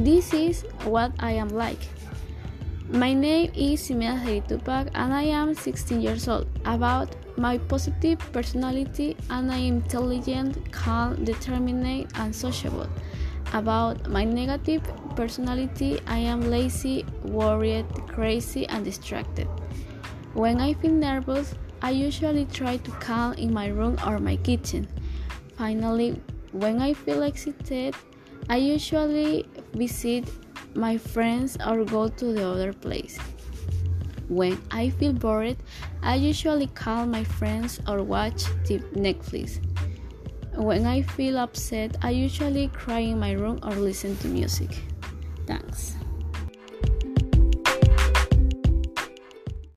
This is what I am like. My name is Simea Tupac and I am 16 years old. About my positive personality and I am intelligent, calm, determined and sociable. About my negative personality, I am lazy, worried, crazy and distracted. When I feel nervous, I usually try to calm in my room or my kitchen. Finally, when I feel excited, I usually visit my friends or go to the other place. When I feel bored, I usually call my friends or watch the Netflix. When I feel upset, I usually cry in my room or listen to music. Thanks.